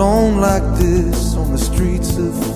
Alone like this on the streets of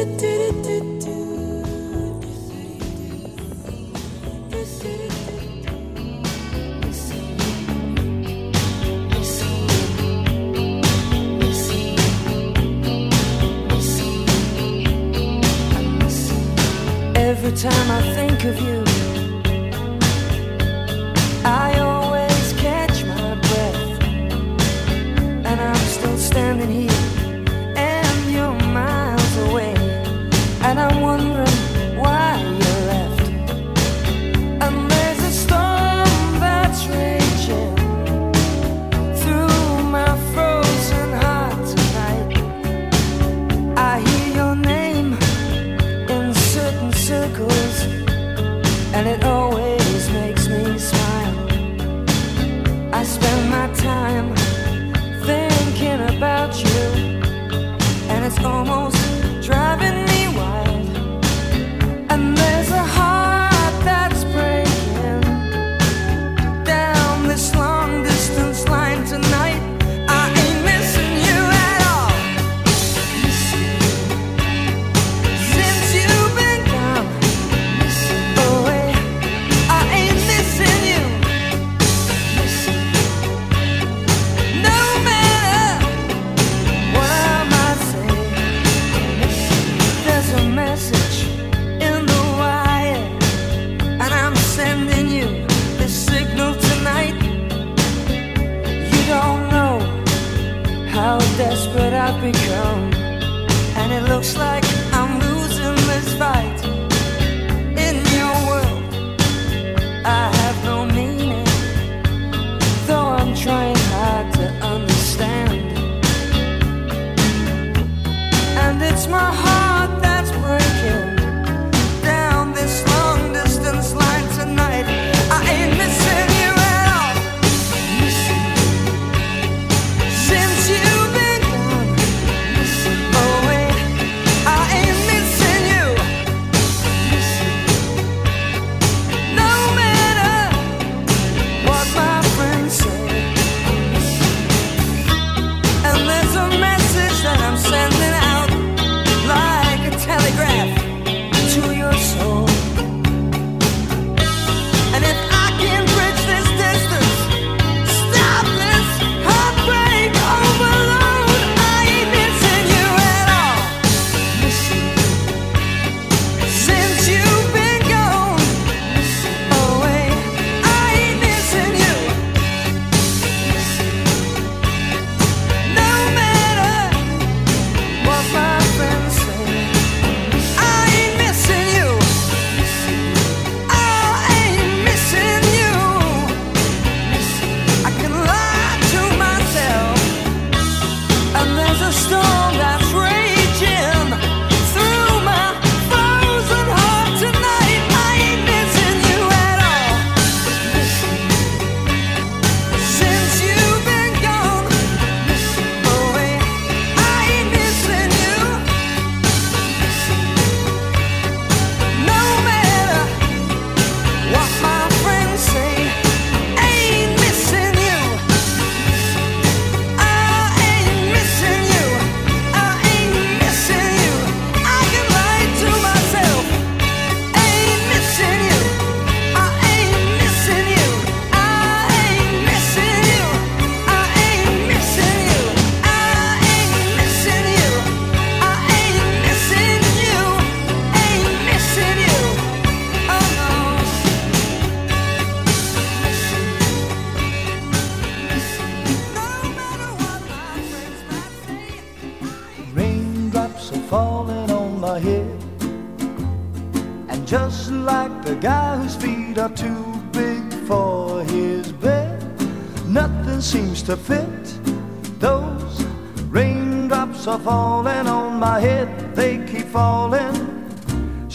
Every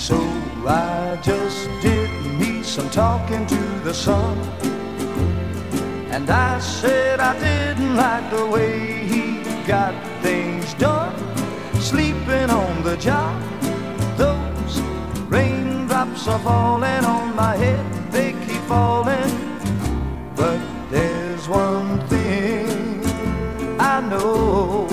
So I just did me some talking to the sun. And I said I didn't like the way he got things done. Sleeping on the job, those raindrops are falling on my head, they keep falling. But there's one thing I know.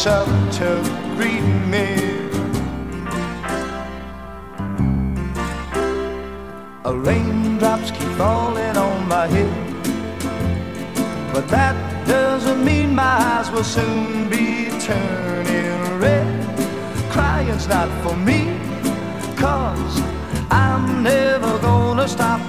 walks up to greet me. A raindrops keep falling on my head, but that doesn't mean my eyes will soon be turning red. Crying's not for me, cause I'm never gonna stop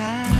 of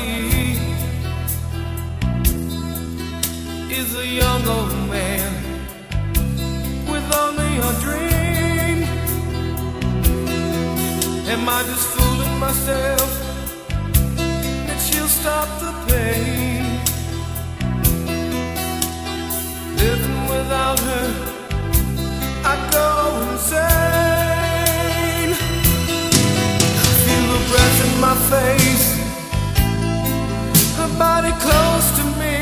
See is a young old man with only a dream. Am I just fooling myself that she'll stop the pain? Living without her, I go insane. Feel her breath in my face, her body close to me.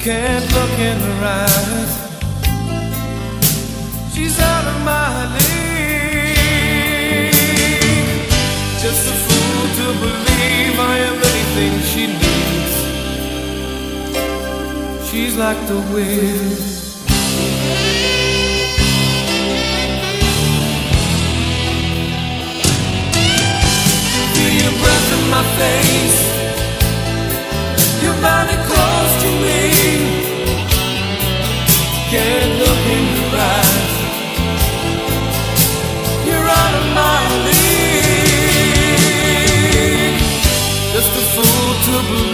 Can't look in her eyes. She's out of my league. Just a fool to believe I am anything she needs. She's like the wind. Your breath in my face. Your body close to me. Can't look in your eyes. You're out of my league. Just a fool to believe.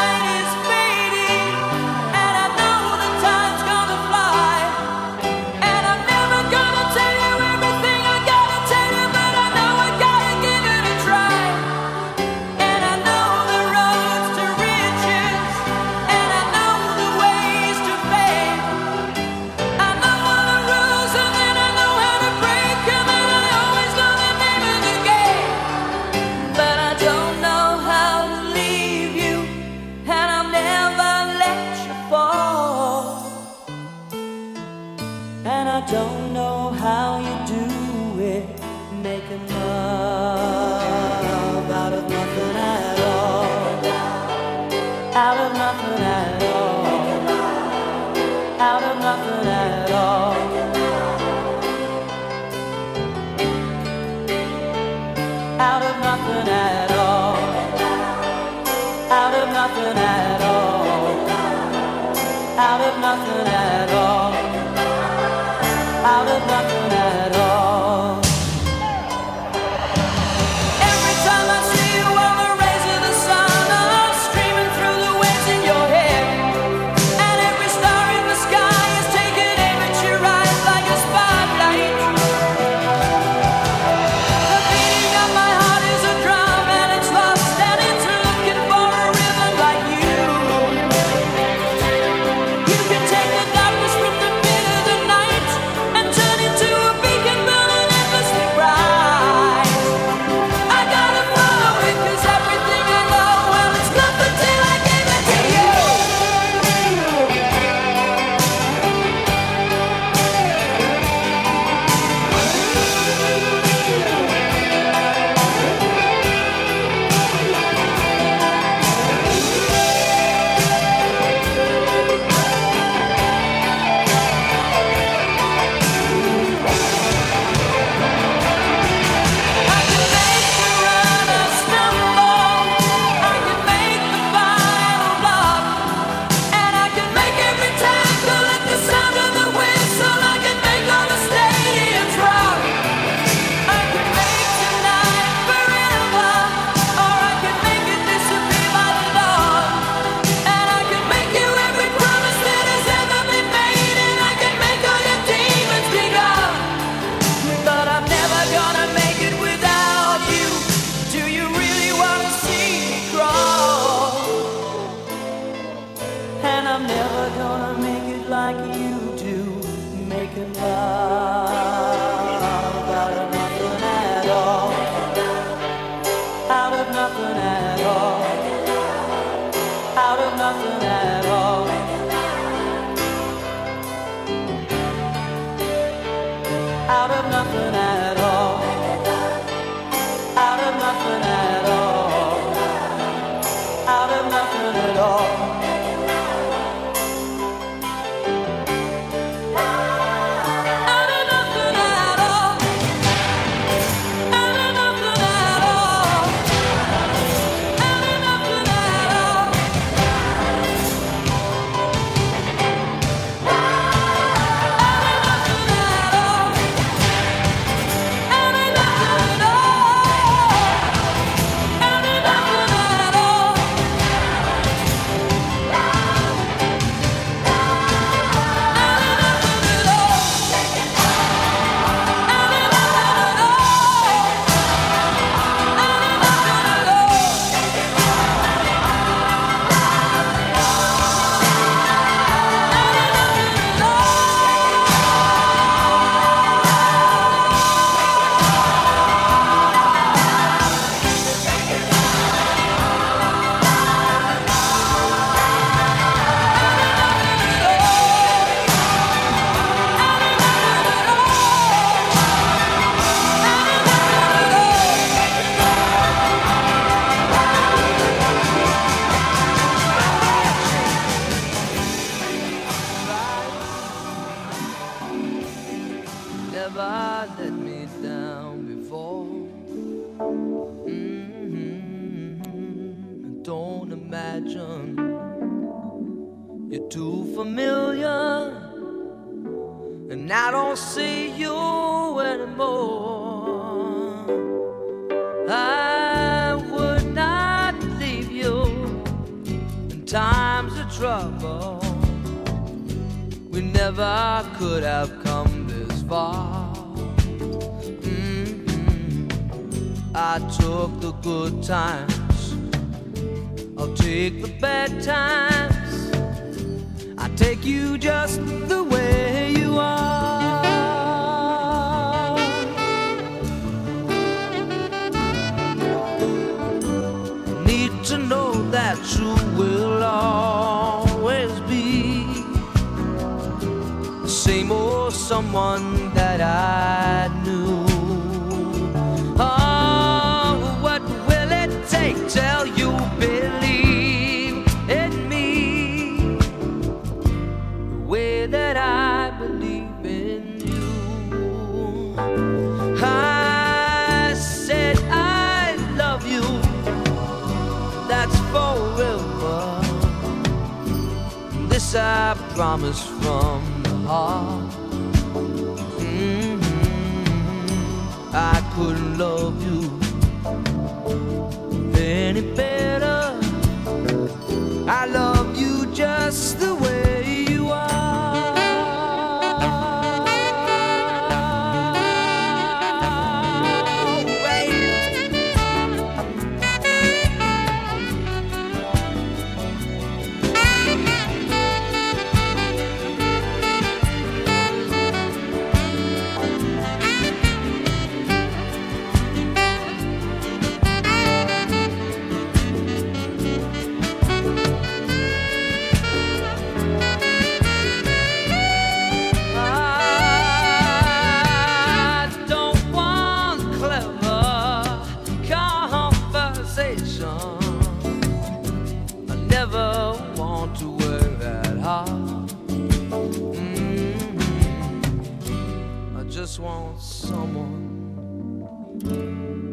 want someone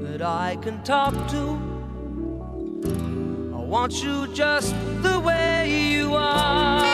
that I can talk to. I want you just the way you are.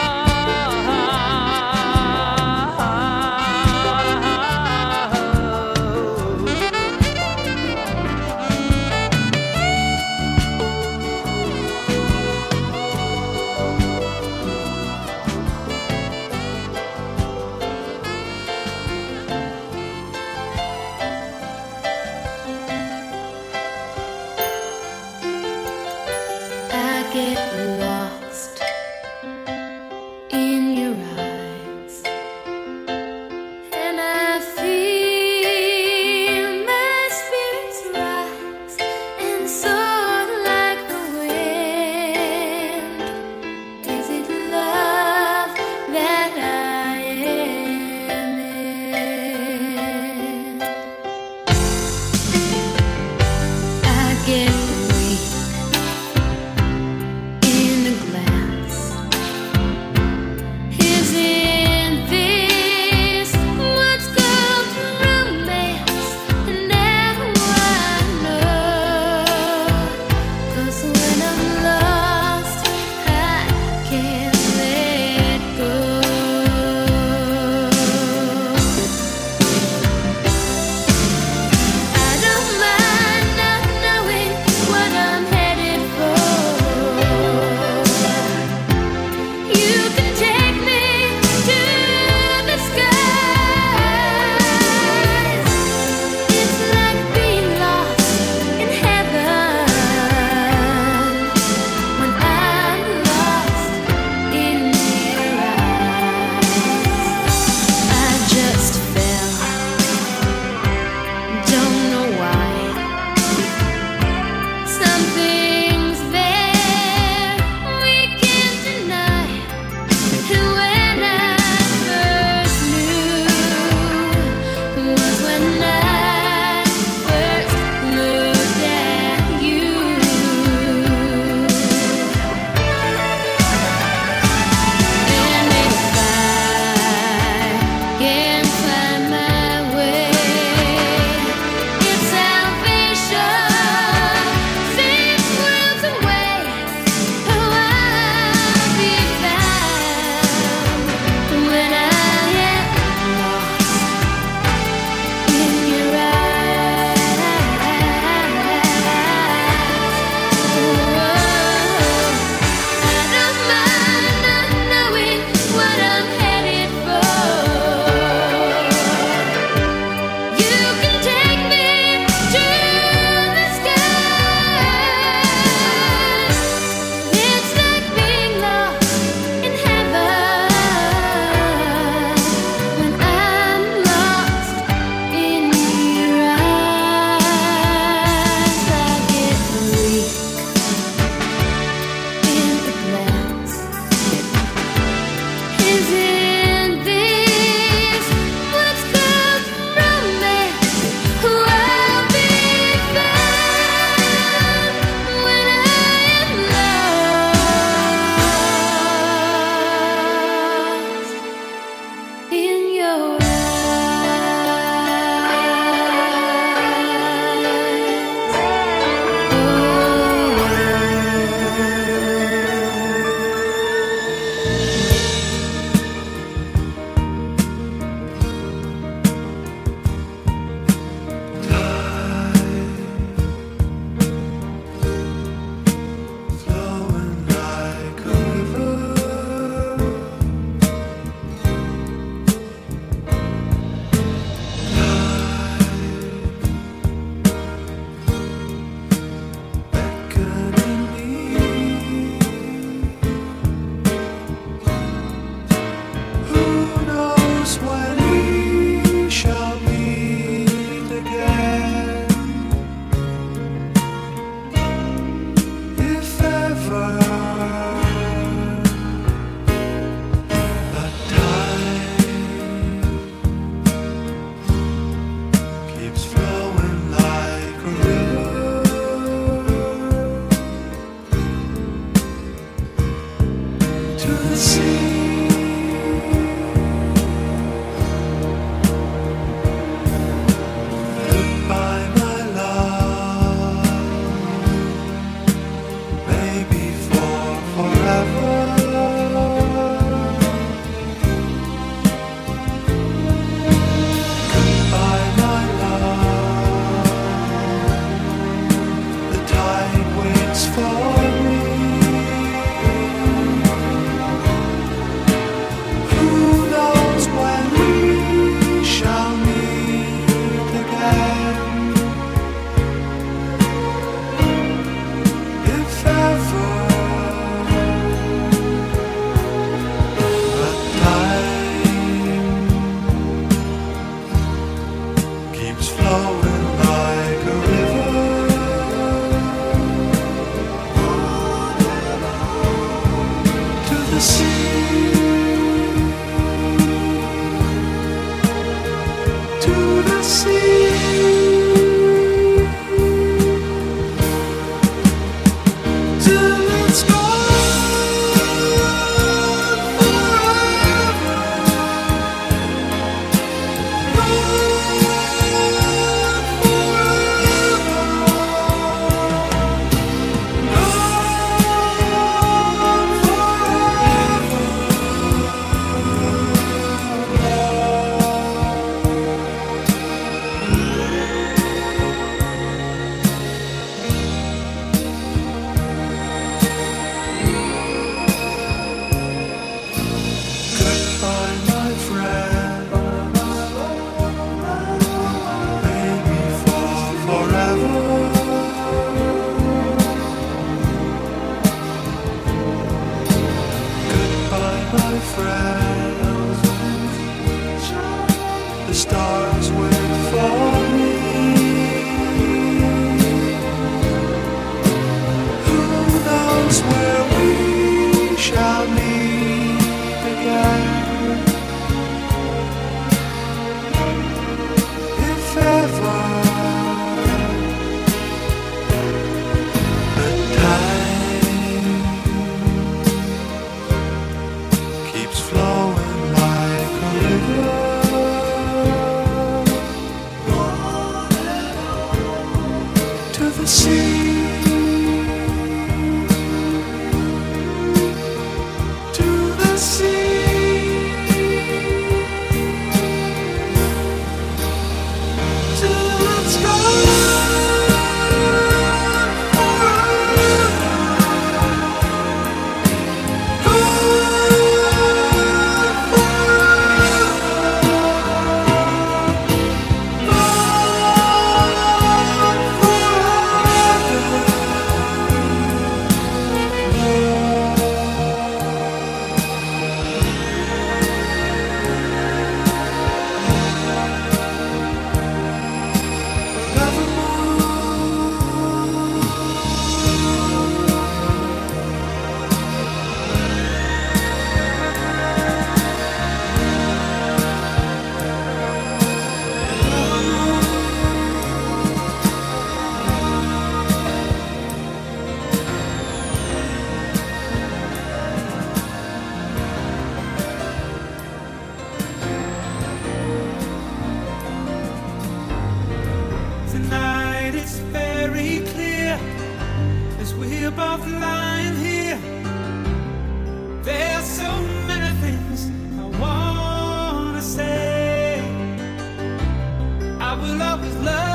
I will always love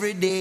every day.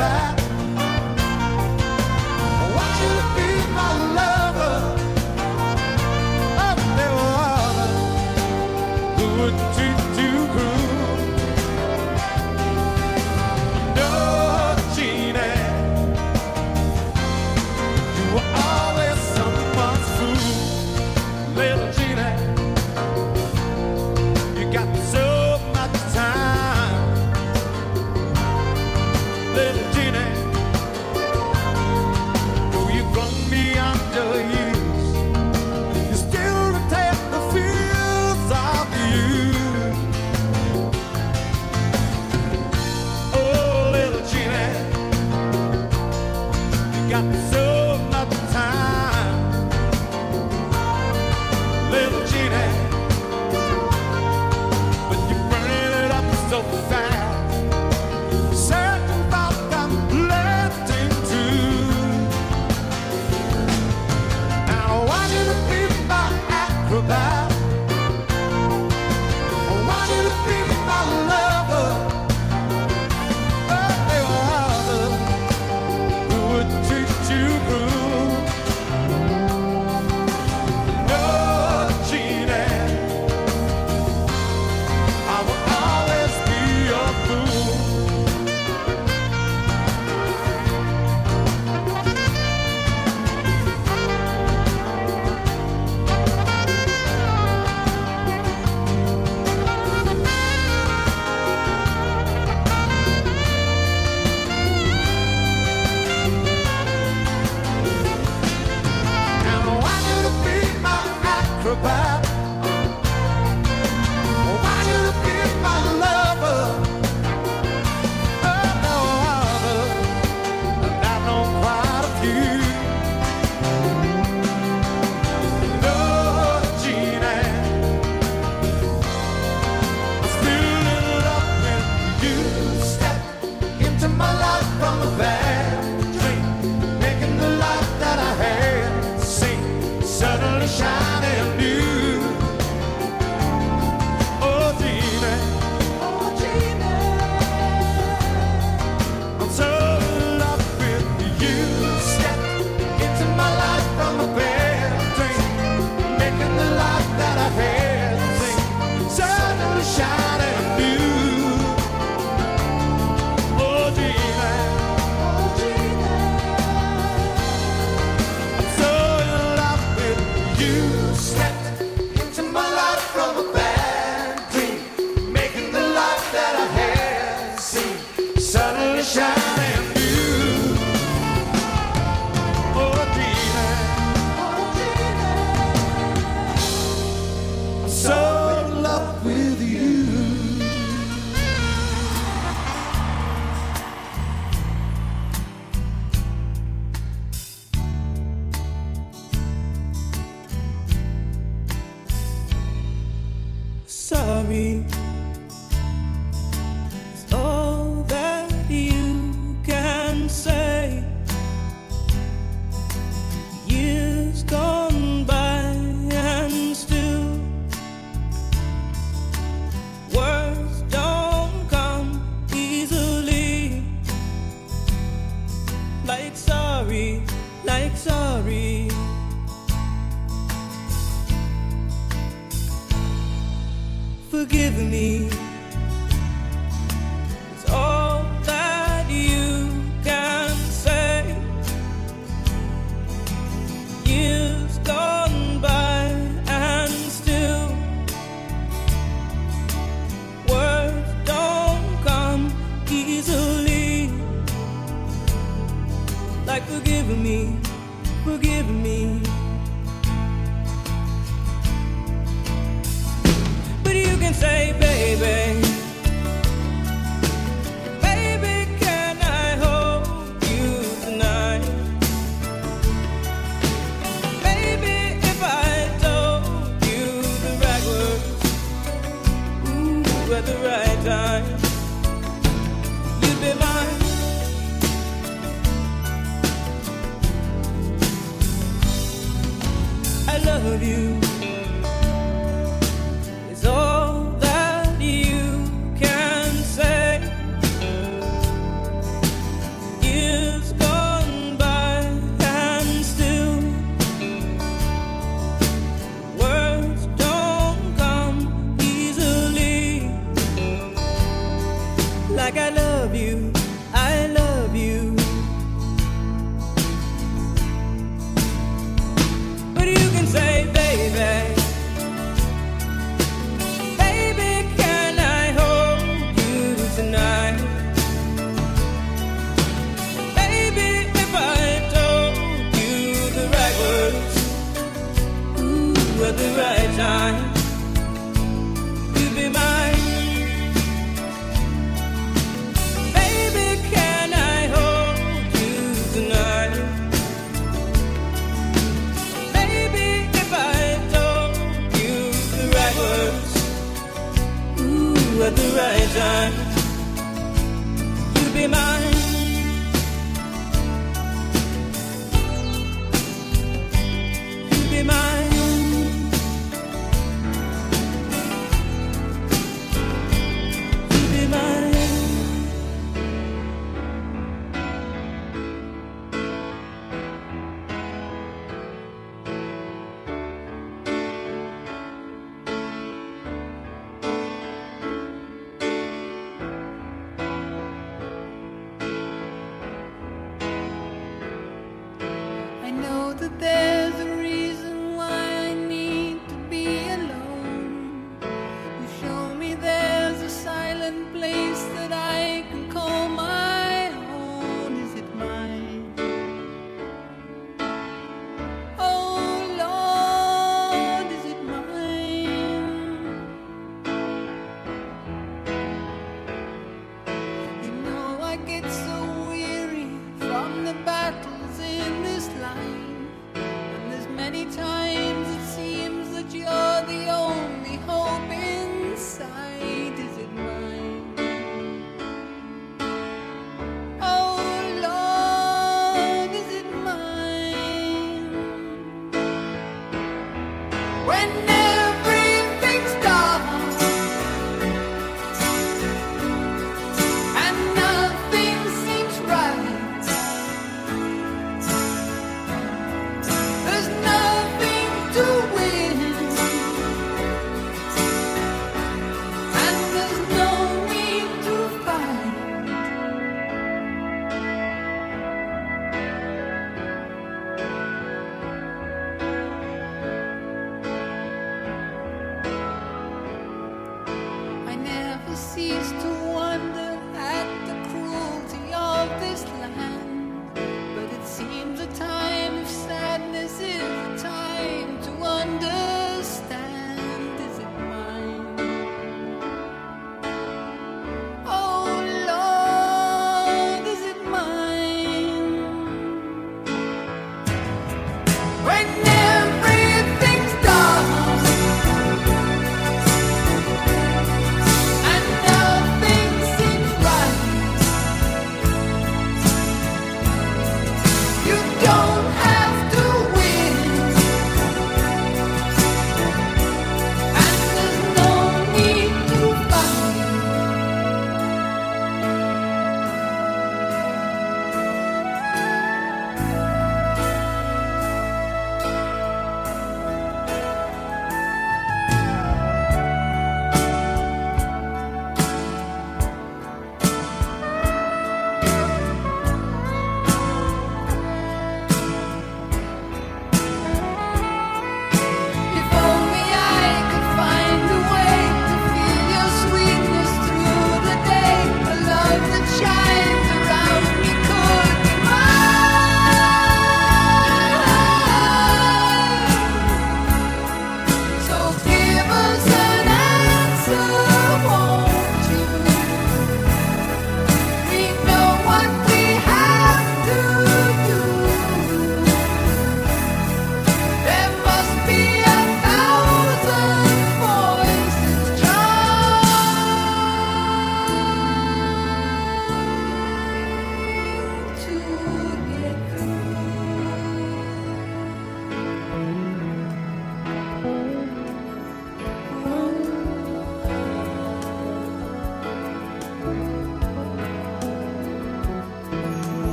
back.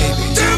baby.